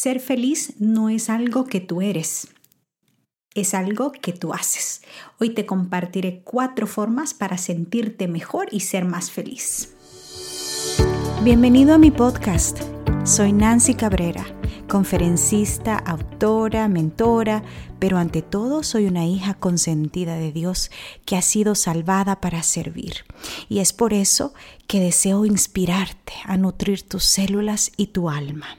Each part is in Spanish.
ser feliz no es algo que tú eres, es algo que tú haces. Hoy te compartiré cuatro formas para sentirte mejor y ser más feliz. Bienvenido a mi podcast. Soy Nancy Cabrera, conferencista, autora, mentora, pero ante todo soy una hija consentida de Dios que ha sido salvada para servir. Y es por eso que deseo inspirarte a nutrir tus células y tu alma.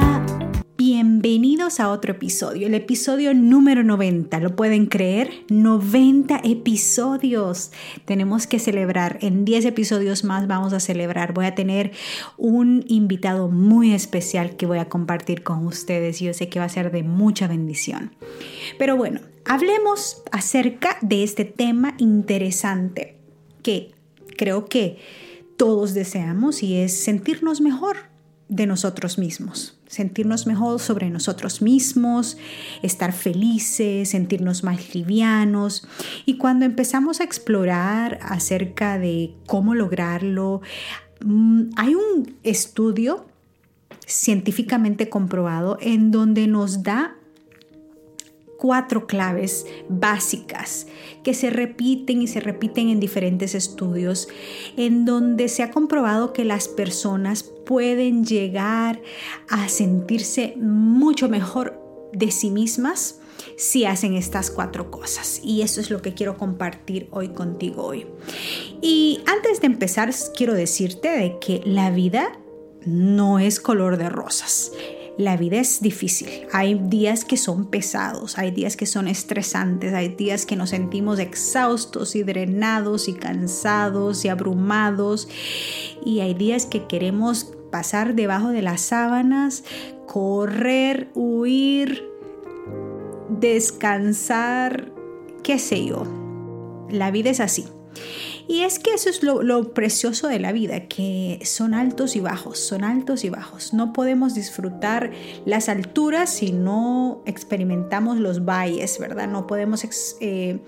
Bienvenidos a otro episodio, el episodio número 90. ¿Lo pueden creer? 90 episodios. Tenemos que celebrar. En 10 episodios más vamos a celebrar. Voy a tener un invitado muy especial que voy a compartir con ustedes. Yo sé que va a ser de mucha bendición. Pero bueno, hablemos acerca de este tema interesante que creo que todos deseamos y es sentirnos mejor de nosotros mismos sentirnos mejor sobre nosotros mismos, estar felices, sentirnos más livianos. Y cuando empezamos a explorar acerca de cómo lograrlo, mm, hay un estudio científicamente comprobado en donde nos da cuatro claves básicas que se repiten y se repiten en diferentes estudios, en donde se ha comprobado que las personas pueden llegar a sentirse mucho mejor de sí mismas si hacen estas cuatro cosas. Y eso es lo que quiero compartir hoy contigo hoy. Y antes de empezar, quiero decirte de que la vida no es color de rosas la vida es difícil. Hay días que son pesados, hay días que son estresantes, hay días que nos sentimos exhaustos y drenados y cansados y abrumados. Y hay días que queremos pasar debajo de las sábanas, correr, huir, descansar, qué sé yo. La vida es así. Y es que eso es lo, precioso de la vida, que son altos y bajos, son altos y bajos. No podemos disfrutar las alturas si no experimentamos los valles, ¿verdad? No podemos... Eh,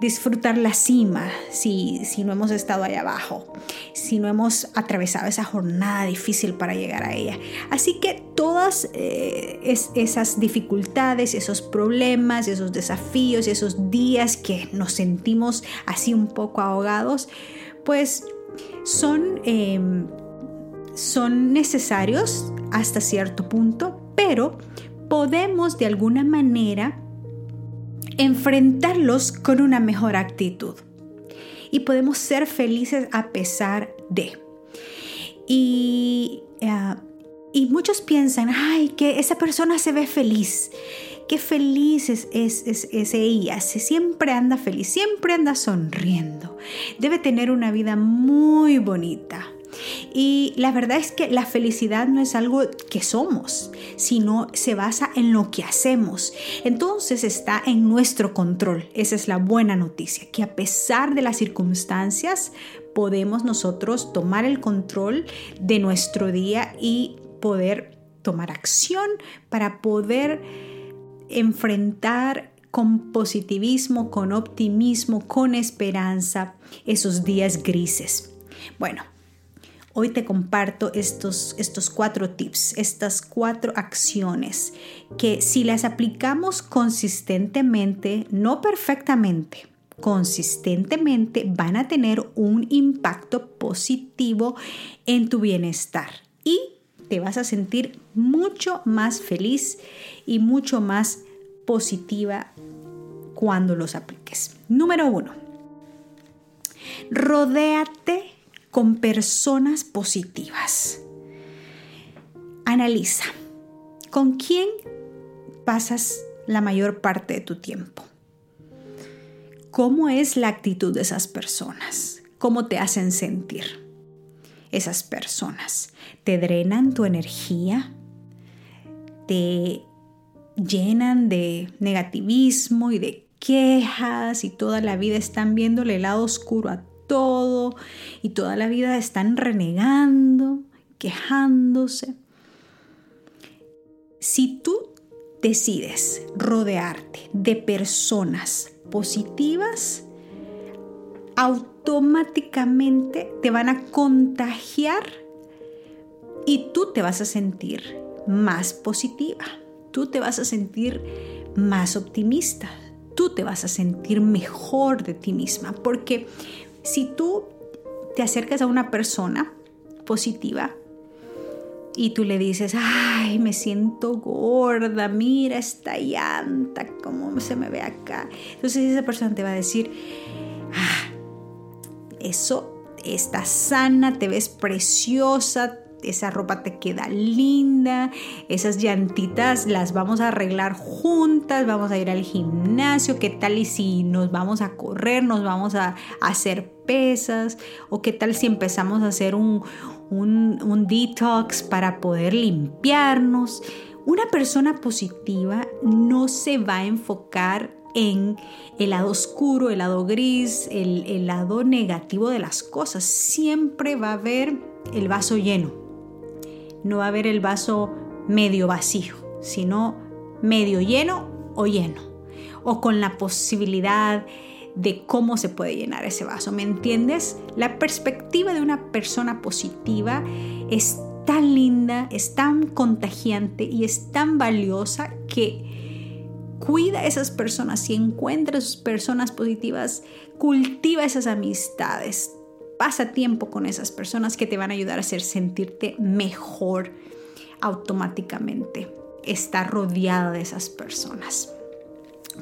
disfrutar la cima si, si no hemos estado allá abajo, si no hemos atravesado esa jornada difícil para llegar a ella. Así que todas eh, esas dificultades, esos problemas, esos desafíos, esos días que nos sentimos así un poco ahogados, pues son, em, son necesarios hasta cierto punto, pero podemos de alguna manera enfrentarlos con una mejor actitud. Y podemos ser felices a pesar de. Y, eh, muchos piensan, ay, que esa persona se ve feliz. Qué feliz es, ella. Siempre anda feliz, siempre anda sonriendo. Debe tener una vida muy bonita. Y la verdad es que la felicidad no es algo que somos, sino se basa en lo que hacemos. Entonces está en nuestro control. Esa es la buena noticia, que a pesar de las circunstancias podemos nosotros tomar el control de nuestro día y poder tomar acción para poder enfrentar con positivismo, con optimismo, con esperanza esos días grises. Bueno, Hoy te comparto estos, estos cuatro tips, estas cuatro acciones que si las aplicamos consistentemente, no perfectamente, consistentemente van a tener un impacto positivo en tu bienestar y te vas a sentir mucho más feliz y mucho más positiva cuando los apliques. Número uno, rodéate con personas positivas. Analiza, ¿con quién pasas la mayor parte de tu tiempo? ¿Cómo es la actitud de esas personas? ¿Cómo te hacen sentir esas personas? ¿Te drenan tu energía? ¿Te llenan de negativismo y de quejas y toda la vida están viéndole el lado oscuro a todo y toda la vida están renegando, quejándose. Si tú decides rodearte de personas positivas, automáticamente te van a contagiar y tú te vas a sentir más positiva, tú te vas a sentir más optimista, tú te vas a sentir mejor de ti misma, porque si tú te acercas a una persona positiva, y tú le dices, ay, me siento gorda, mira esta llanta, cómo se me ve acá. Entonces esa persona te va a decir, ah, eso está sana, te ves preciosa, esa ropa te queda linda, esas llantitas las vamos a arreglar juntas, vamos a ir al gimnasio, ¿qué tal y si nos vamos a correr, nos vamos a, hacer pesas? ¿O qué tal si empezamos a hacer un, un detox para poder limpiarnos? Una persona positiva no se va a enfocar en el lado oscuro, el lado gris, el, el, lado negativo de las cosas. Siempre va a haber el vaso lleno no va a haber el vaso medio vacío, sino medio lleno o lleno, o con la posibilidad de cómo se puede llenar ese vaso. ¿Me entiendes? La perspectiva de una persona positiva es tan linda, es tan contagiante y es tan valiosa que cuida a esas personas y encuentra a sus personas positivas, cultiva esas amistades, pasa tiempo con esas personas que te van a ayudar a hacer sentirte mejor automáticamente. Estar rodeada de esas personas.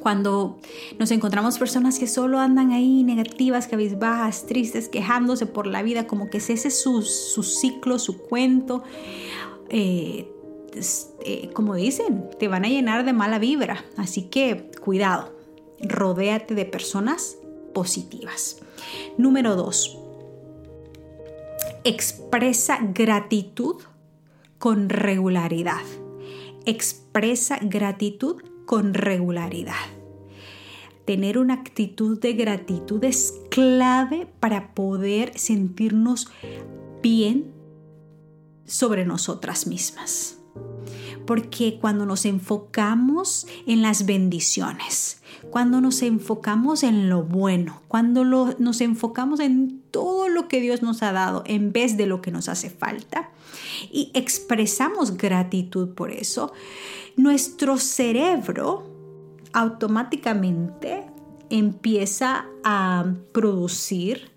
Cuando nos encontramos personas que solo andan ahí negativas, cabizbajas, tristes, quejándose por la vida, como que ese es su, su ciclo, su cuento, eh, eh, como dicen, te van a llenar de mala vibra. Así que cuidado, rodéate de personas positivas. Número dos, expresa gratitud con regularidad. Expresa gratitud con regularidad. Tener una actitud de gratitud es clave para poder sentirnos bien sobre nosotras mismas. Porque cuando nos enfocamos en las bendiciones, cuando nos enfocamos en lo bueno, cuando nos enfocamos en todo lo que Dios nos ha dado en vez de lo que nos hace falta y expresamos gratitud por eso, nuestro cerebro automáticamente empieza a producir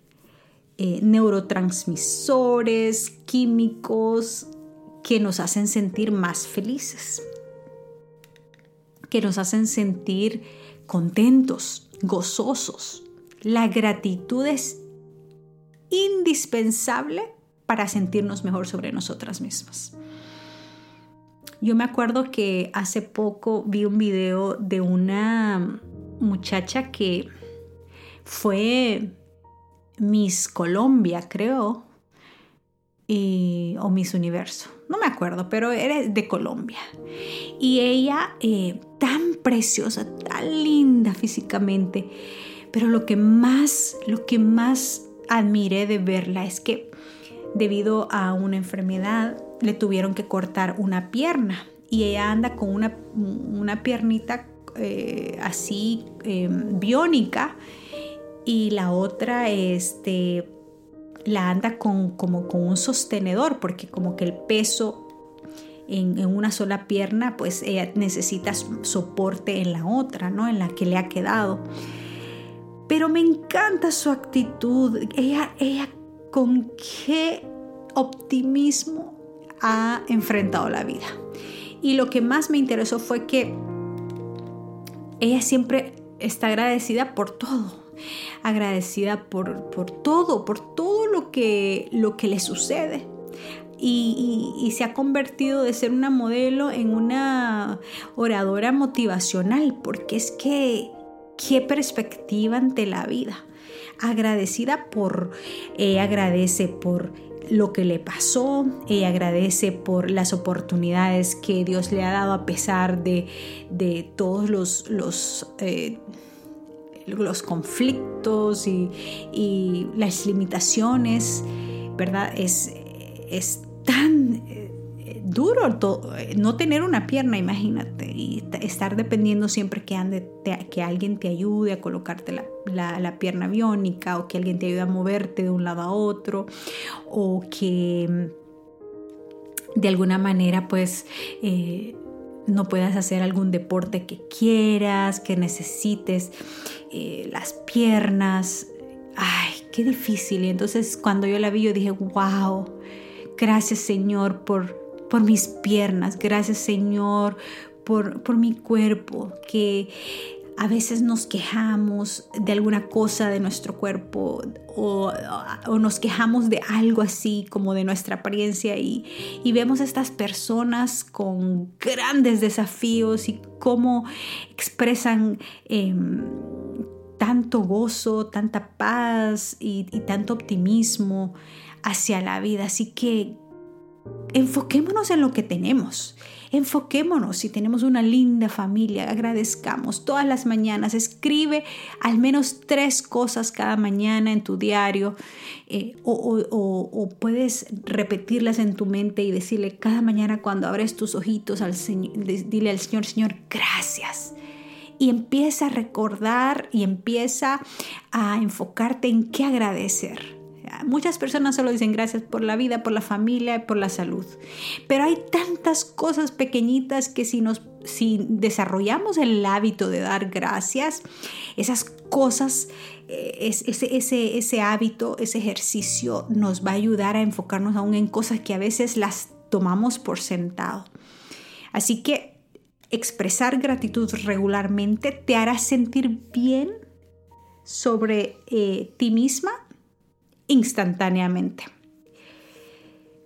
eh, neurotransmisores, químicos que nos hacen sentir más felices, que nos hacen sentir contentos, gozosos. La gratitud es indispensable para sentirnos mejor sobre nosotras mismas. Yo me acuerdo que hace poco vi un video de una muchacha que fue Miss Colombia, creo, o Miss Universo, no me acuerdo, pero era de Colombia. Y ella, eh, tan preciosa, tan linda físicamente, pero lo que más, lo que más admiré de verla es que debido a una enfermedad le tuvieron que cortar una pierna. Y ella anda con una, una piernita eh, así em, biónica. Y la otra este la anda con, como con un sostenedor, porque como que el peso en, una sola pierna, pues ella necesita soporte en la otra, ¿no? En la que le ha quedado. Pero me encanta su actitud. Ella, ella con qué optimismo ha enfrentado la vida. Y lo que más me interesó fue que ella siempre está agradecida por todo agradecida por, por todo, por todo lo que, lo que le sucede. Y, se ha convertido de ser una modelo en una oradora motivacional, porque es que qué perspectiva ante la vida. Agradecida por, ella agradece por lo que le pasó, ella agradece por las oportunidades que Dios le ha dado a pesar de, de todos los, los eh, los conflictos y, las limitaciones, ¿verdad? Es, es tan eh, duro no tener una pierna, imagínate, y estar dependiendo siempre que, ande, que alguien te ayude a colocarte la, la, pierna biónica o que alguien te ayude a moverte de un lado a otro o que de alguna manera pues eh, no puedas hacer algún deporte que quieras, que necesites eh, las piernas. Ay, qué difícil. Y entonces cuando yo la vi yo dije, wow, gracias Señor por, por mis piernas, gracias Señor por, por mi cuerpo, que a veces nos quejamos de alguna cosa de nuestro cuerpo o, nos quejamos de algo así como de nuestra apariencia y, vemos a estas personas con grandes desafíos y cómo expresan em, tanto gozo, tanta paz y tanto optimismo hacia la vida. Así que enfoquémonos en lo que tenemos. Enfoquémonos. Si tenemos una linda familia, agradezcamos todas las mañanas, escribe al menos tres cosas cada mañana en tu diario eh, o, puedes repetirlas en tu mente y decirle cada mañana cuando abres tus ojitos al Señor, dile al Señor, Señor, gracias y empieza a recordar y empieza a enfocarte en qué agradecer. Muchas personas solo dicen gracias por la vida, por la familia, por la salud. Pero hay tantas cosas pequeñitas que si nos si desarrollamos el hábito de dar gracias, esas cosas, eh, ese, ese, ese hábito, ese ejercicio nos va a ayudar a enfocarnos aún en cosas que a veces las tomamos por sentado. Así que expresar gratitud regularmente te hará sentir bien sobre eh, ti misma instantáneamente.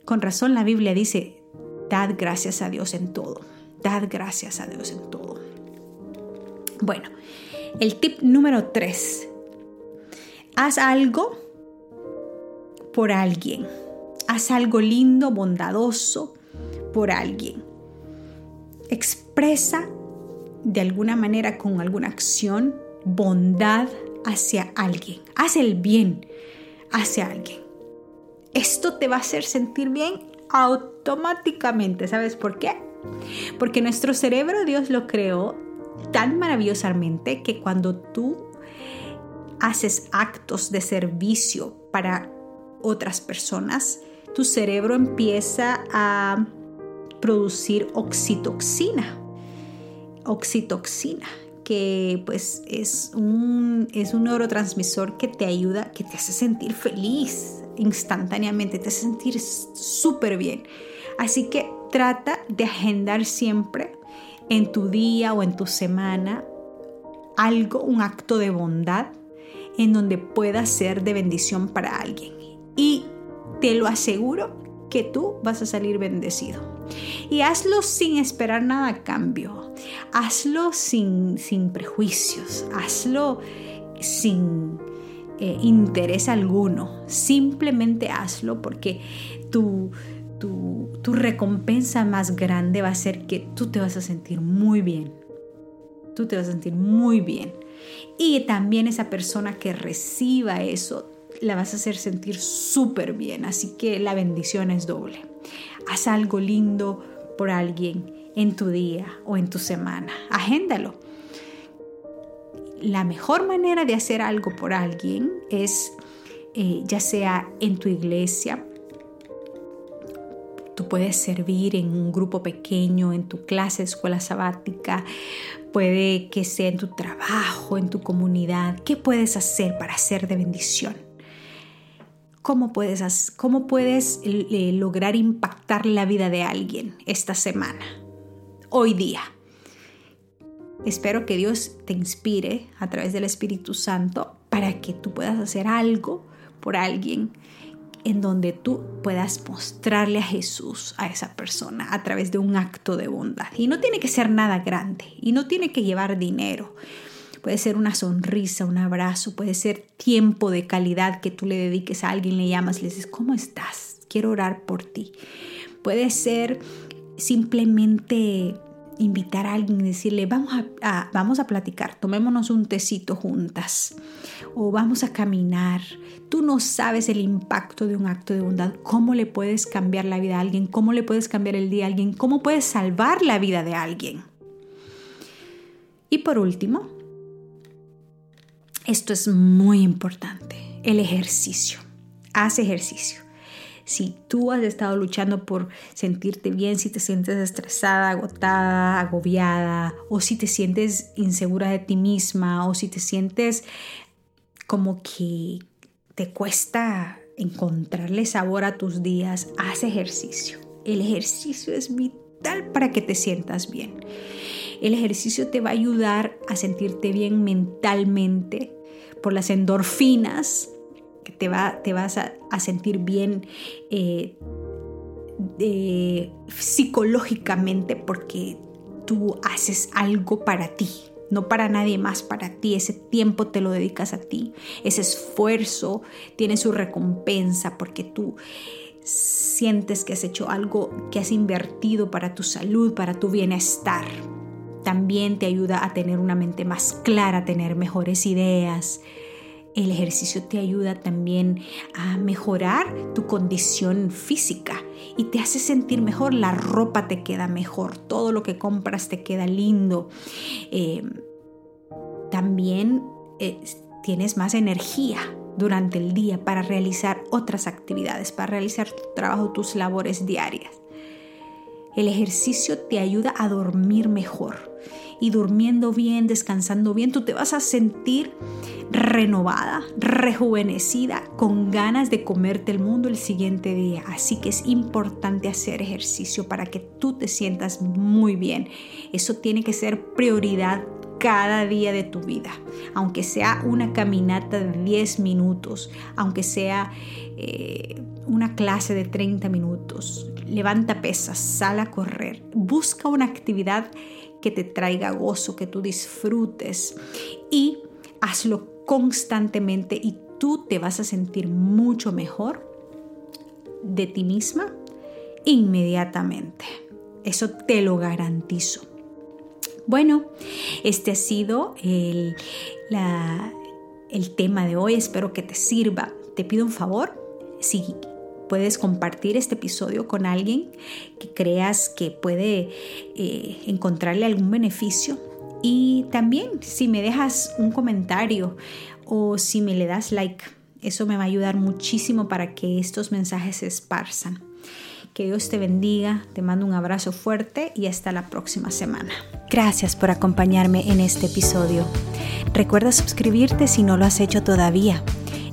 Con razón la Biblia dice, dad gracias a Dios en todo, dad gracias a Dios en todo. Bueno, el tip número 3, haz algo por alguien, haz algo lindo, bondadoso por alguien. Expresa de alguna manera con alguna acción bondad hacia alguien. Haz el bien hacia alguien. Esto te va a hacer sentir bien automáticamente. ¿Sabes por qué? Porque nuestro cerebro Dios lo creó tan maravillosamente que cuando tú haces actos de servicio para otras personas, tu cerebro empieza a producir oxitoxina. Oxitoxina que pues es un, es un neurotransmisor que te ayuda, que te hace sentir feliz instantáneamente, te hace sentir súper bien. Así que trata de agendar siempre en tu día o en tu semana algo, un acto de bondad en donde pueda ser de bendición para alguien. Y te lo aseguro que tú vas a salir bendecido. Y hazlo sin esperar nada a cambio. Hazlo sin, sin prejuicios. Hazlo sin eh, interés alguno. Simplemente hazlo porque tu, tu, tu recompensa más grande va a ser que tú te vas a sentir muy bien. Tú te vas a sentir muy bien. Y también esa persona que reciba eso la vas a hacer sentir súper bien. Así que la bendición es doble. Haz algo lindo por alguien en tu día o en tu semana. Agéndalo. La mejor manera de hacer algo por alguien es eh, ya sea en tu iglesia, Tú puedes servir en un grupo pequeño, en tu clase, escuela sabática, puede que sea en tu trabajo, en tu comunidad. ¿Qué puedes hacer para ser de bendición? ¿Cómo puedes, cómo puedes eh, lograr impactar la vida de alguien esta semana, hoy día? Espero que Dios te inspire a través del Espíritu Santo para que tú puedas hacer algo por alguien en donde tú puedas mostrarle a Jesús a esa persona a través de un acto de bondad. Y no tiene que ser nada grande y no tiene que llevar dinero. Puede ser una sonrisa, un abrazo, puede ser tiempo de calidad que tú le dediques a alguien, le llamas, le dices, ¿cómo estás? Quiero orar por ti. Puede ser simplemente invitar a alguien y decirle, vamos a, vamos a platicar, tomémonos un tecito juntas o vamos a caminar. Tú no sabes el impacto de un acto de bondad, cómo le puedes cambiar la vida a alguien, cómo le puedes cambiar el día a alguien, cómo puedes salvar la vida de alguien. Y por último, esto es muy importante, el ejercicio. Haz ejercicio. Si tú has estado luchando por sentirte bien, si te sientes estresada, agotada, agobiada, o si te sientes insegura de ti misma, o si te sientes como que te cuesta encontrarle sabor a tus días, haz ejercicio. El ejercicio es vital para que te sientas bien. El ejercicio te va a ayudar a sentirte bien mentalmente por las endorfinas que te, va, te vas a, sentir bien eh, psicológicamente porque tú haces algo para ti, no para nadie más, para ti. Ese tiempo te lo dedicas a ti. Ese esfuerzo tiene su recompensa porque tú sientes que has hecho algo, que has invertido para tu salud, para tu bienestar. También te ayuda a tener una mente más clara, a tener mejores ideas, el ejercicio te ayuda también a mejorar tu condición física y te hace sentir mejor. La ropa te queda mejor, todo lo que compras te queda lindo. Eh, también eh, tienes más energía durante el día para realizar otras actividades, para realizar tu trabajo, tus labores diarias. El ejercicio te ayuda a dormir mejor y durmiendo bien, descansando bien, tú te vas a sentir renovada, rejuvenecida, con ganas de comerte el mundo el siguiente día. Así que es importante hacer ejercicio para que tú te sientas muy bien. Eso tiene que ser prioridad cada día de tu vida, aunque sea una caminata de 10 minutos, aunque sea eh, una clase de 30 minutos, levanta pesas, sal a correr, busca una actividad que te traiga gozo, que tú disfrutes y hazlo constantemente y tú te vas a sentir mucho mejor de ti misma inmediatamente. Eso te lo garantizo. Bueno, este ha sido el, el tema de hoy. Espero que te sirva. Te pido un favor. Si puedes compartir este episodio con alguien que creas que puede eh, encontrarle algún beneficio, y también si me dejas un comentario o si me le das like, eso me va a ayudar muchísimo para que estos mensajes se esparzan. Que Dios te bendiga, te mando un abrazo fuerte y hasta la próxima semana. Gracias por acompañarme en este episodio. Recuerda suscribirte si no lo has hecho todavía.